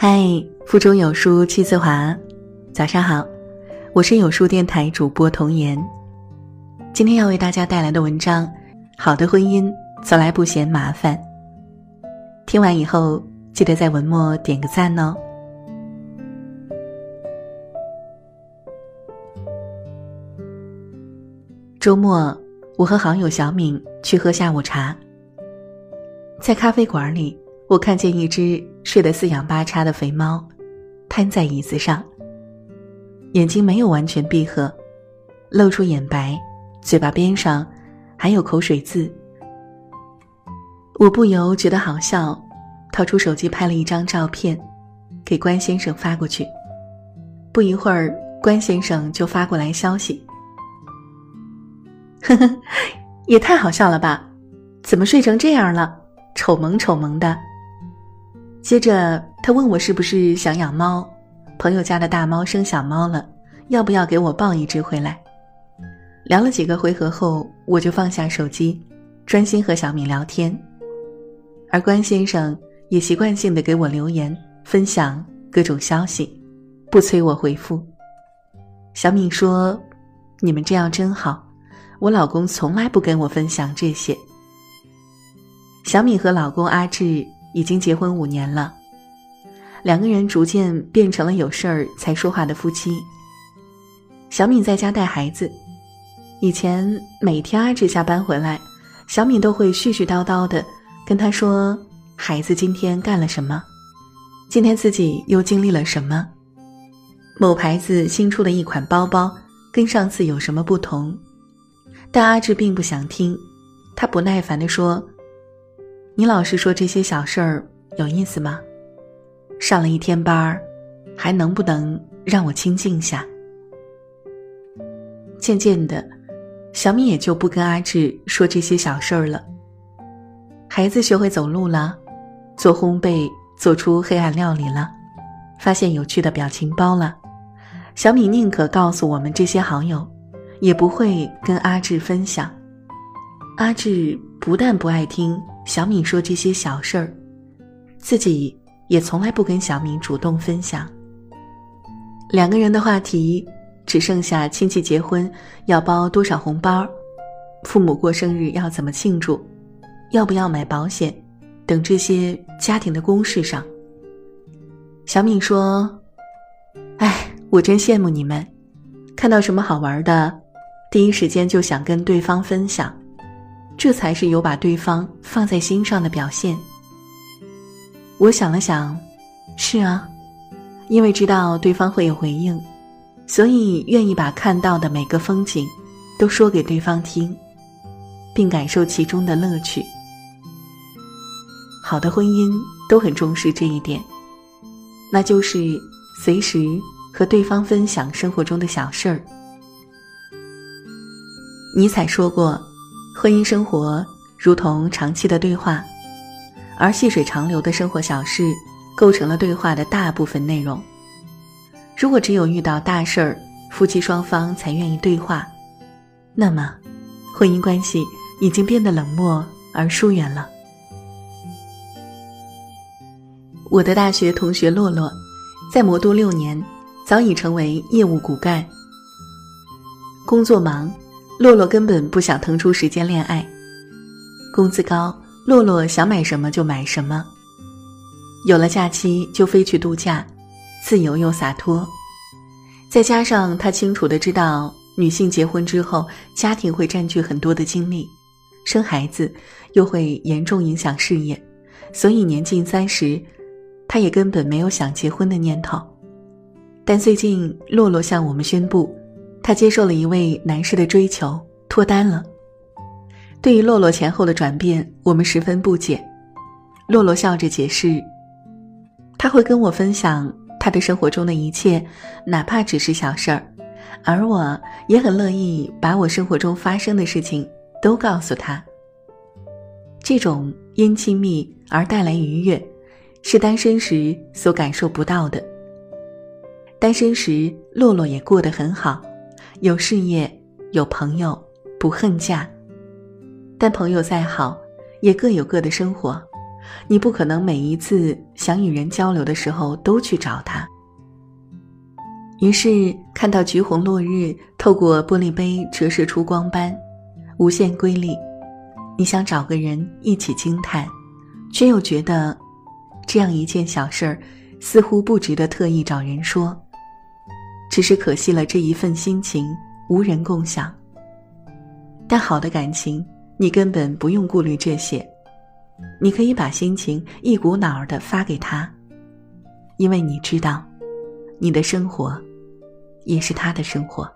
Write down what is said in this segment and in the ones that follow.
嗨，腹中有书气自华，早上好，我是有书电台主播童言。今天要为大家带来的文章《好的婚姻从来不嫌麻烦》。听完以后，记得在文末点个赞哦。周末，我和好友小敏去喝下午茶，在咖啡馆里。我看见一只睡得四仰八叉的肥猫，瘫在椅子上。眼睛没有完全闭合，露出眼白，嘴巴边上还有口水渍。我不由觉得好笑，掏出手机拍了一张照片，给关先生发过去。不一会儿，关先生就发过来消息：“呵呵，也太好笑了吧？怎么睡成这样了？丑萌丑萌的。”接着他问我是不是想养猫，朋友家的大猫生小猫了，要不要给我抱一只回来？聊了几个回合后，我就放下手机，专心和小敏聊天。而关先生也习惯性的给我留言，分享各种消息，不催我回复。小敏说：“你们这样真好，我老公从来不跟我分享这些。”小敏和老公阿志。已经结婚五年了，两个人逐渐变成了有事儿才说话的夫妻。小敏在家带孩子，以前每天阿志下班回来，小敏都会絮絮叨叨的跟他说孩子今天干了什么，今天自己又经历了什么，某牌子新出的一款包包跟上次有什么不同，但阿志并不想听，他不耐烦地说。你老是说这些小事儿有意思吗？上了一天班儿，还能不能让我清静下？渐渐的，小米也就不跟阿志说这些小事儿了。孩子学会走路了，做烘焙做出黑暗料理了，发现有趣的表情包了，小米宁可告诉我们这些好友，也不会跟阿志分享。阿志不但不爱听。小敏说这些小事儿，自己也从来不跟小敏主动分享。两个人的话题只剩下亲戚结婚要包多少红包，父母过生日要怎么庆祝，要不要买保险等这些家庭的公事上。小敏说：“哎，我真羡慕你们，看到什么好玩的，第一时间就想跟对方分享。”这才是有把对方放在心上的表现。我想了想，是啊，因为知道对方会有回应，所以愿意把看到的每个风景都说给对方听，并感受其中的乐趣。好的婚姻都很重视这一点，那就是随时和对方分享生活中的小事儿。尼采说过。婚姻生活如同长期的对话，而细水长流的生活小事构成了对话的大部分内容。如果只有遇到大事儿，夫妻双方才愿意对话，那么婚姻关系已经变得冷漠而疏远了。我的大学同学洛洛，在魔都六年，早已成为业务骨干，工作忙。洛洛根本不想腾出时间恋爱，工资高，洛洛想买什么就买什么，有了假期就飞去度假，自由又洒脱。再加上他清楚的知道，女性结婚之后，家庭会占据很多的精力，生孩子又会严重影响事业，所以年近三十，他也根本没有想结婚的念头。但最近，洛洛向我们宣布。他接受了一位男士的追求，脱单了。对于洛洛前后的转变，我们十分不解。洛洛笑着解释：“他会跟我分享他的生活中的一切，哪怕只是小事儿，而我也很乐意把我生活中发生的事情都告诉他。这种因亲密而带来愉悦，是单身时所感受不到的。单身时，洛洛也过得很好。”有事业，有朋友，不恨嫁。但朋友再好，也各有各的生活，你不可能每一次想与人交流的时候都去找他。于是看到橘红落日透过玻璃杯折射出光斑，无限瑰丽。你想找个人一起惊叹，却又觉得，这样一件小事儿，似乎不值得特意找人说。只是可惜了这一份心情，无人共享。但好的感情，你根本不用顾虑这些，你可以把心情一股脑儿的发给他，因为你知道，你的生活。也是他的生活。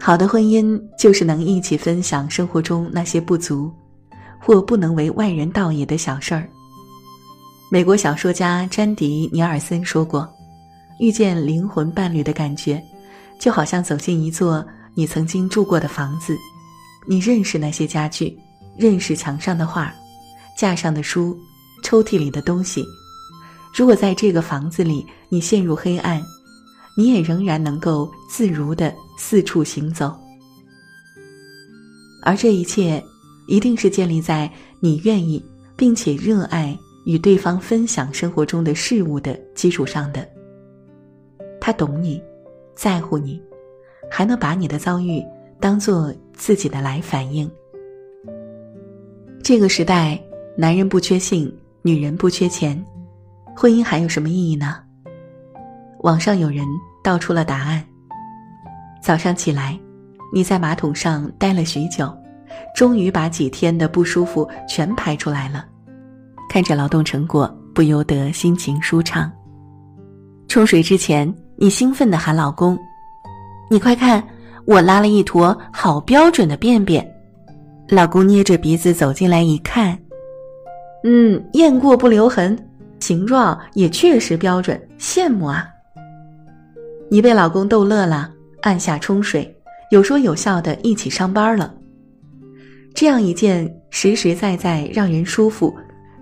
好的婚姻就是能一起分享生活中那些不足，或不能为外人道也的小事儿。美国小说家詹迪·尼尔森说过：“遇见灵魂伴侣的感觉，就好像走进一座你曾经住过的房子，你认识那些家具，认识墙上的画，架上的书，抽屉里的东西。如果在这个房子里，你陷入黑暗。”你也仍然能够自如的四处行走，而这一切一定是建立在你愿意并且热爱与对方分享生活中的事物的基础上的。他懂你，在乎你，还能把你的遭遇当做自己的来反应。这个时代，男人不缺性，女人不缺钱，婚姻还有什么意义呢？网上有人道出了答案。早上起来，你在马桶上待了许久，终于把几天的不舒服全排出来了。看着劳动成果，不由得心情舒畅。冲水之前，你兴奋地喊老公：“你快看，我拉了一坨好标准的便便。”老公捏着鼻子走进来一看，嗯，验过不留痕，形状也确实标准，羡慕啊。你被老公逗乐了，按下冲水，有说有笑的一起上班了。这样一件实实在在让人舒服，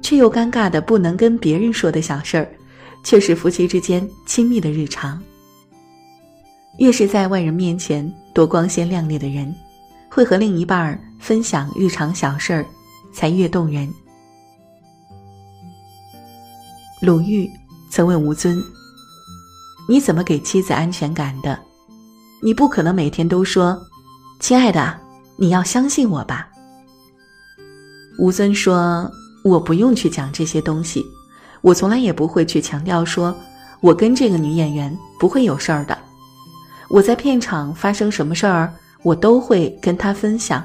却又尴尬的不能跟别人说的小事儿，却是夫妻之间亲密的日常。越是在外人面前多光鲜亮丽的人，会和另一半分享日常小事儿，才越动人。鲁豫曾问吴尊。你怎么给妻子安全感的？你不可能每天都说：“亲爱的，你要相信我吧。”吴尊说：“我不用去讲这些东西，我从来也不会去强调说，我跟这个女演员不会有事儿的。我在片场发生什么事儿，我都会跟她分享。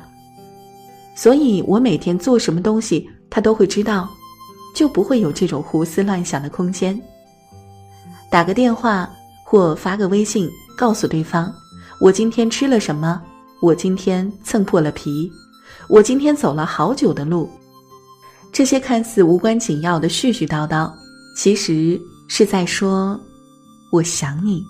所以我每天做什么东西，她都会知道，就不会有这种胡思乱想的空间。”打个电话或发个微信，告诉对方：“我今天吃了什么？我今天蹭破了皮，我今天走了好久的路。”这些看似无关紧要的絮絮叨叨，其实是在说：“我想你。”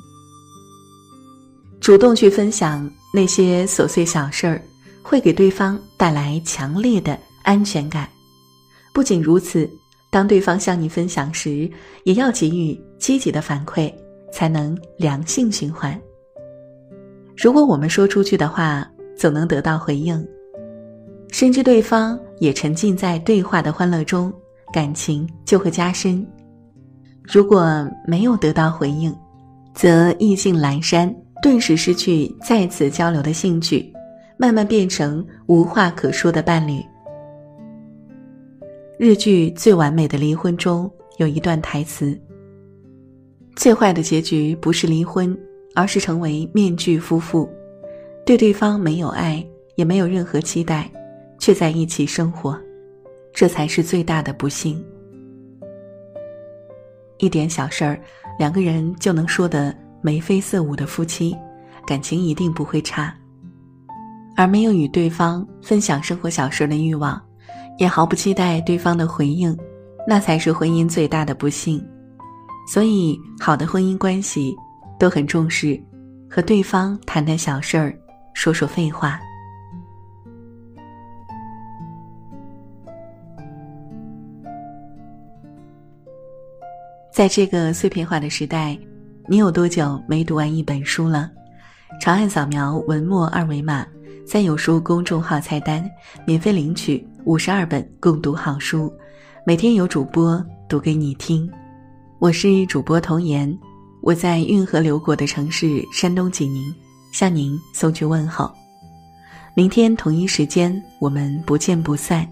主动去分享那些琐碎小事儿，会给对方带来强烈的安全感。不仅如此。当对方向你分享时，也要给予积极的反馈，才能良性循环。如果我们说出去的话总能得到回应，深知对方也沉浸在对话的欢乐中，感情就会加深。如果没有得到回应，则意兴阑珊，顿时失去再次交流的兴趣，慢慢变成无话可说的伴侣。日剧《最完美的离婚》中有一段台词：“最坏的结局不是离婚，而是成为面具夫妇，对对方没有爱，也没有任何期待，却在一起生活，这才是最大的不幸。一点小事儿，两个人就能说得眉飞色舞的夫妻，感情一定不会差。而没有与对方分享生活小事的欲望。”也毫不期待对方的回应，那才是婚姻最大的不幸。所以，好的婚姻关系都很重视和对方谈谈小事儿，说说废话。在这个碎片化的时代，你有多久没读完一本书了？长按扫描文末二维码。三有书公众号菜单免费领取五十二本共读好书，每天有主播读给你听。我是主播童言，我在运河流过的城市山东济宁向您送去问候。明天同一时间我们不见不散。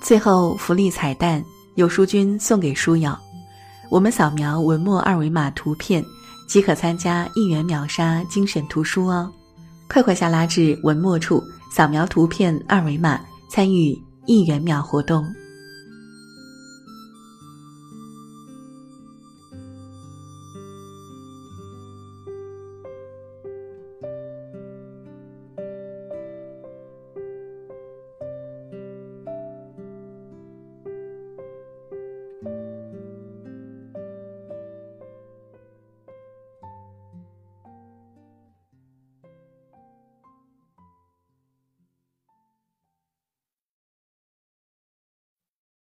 最后福利彩蛋，有书君送给书友，我们扫描文末二维码图片即可参加一元秒杀精选图书哦。快快下拉至文末处，扫描图片二维码参与一元秒活动。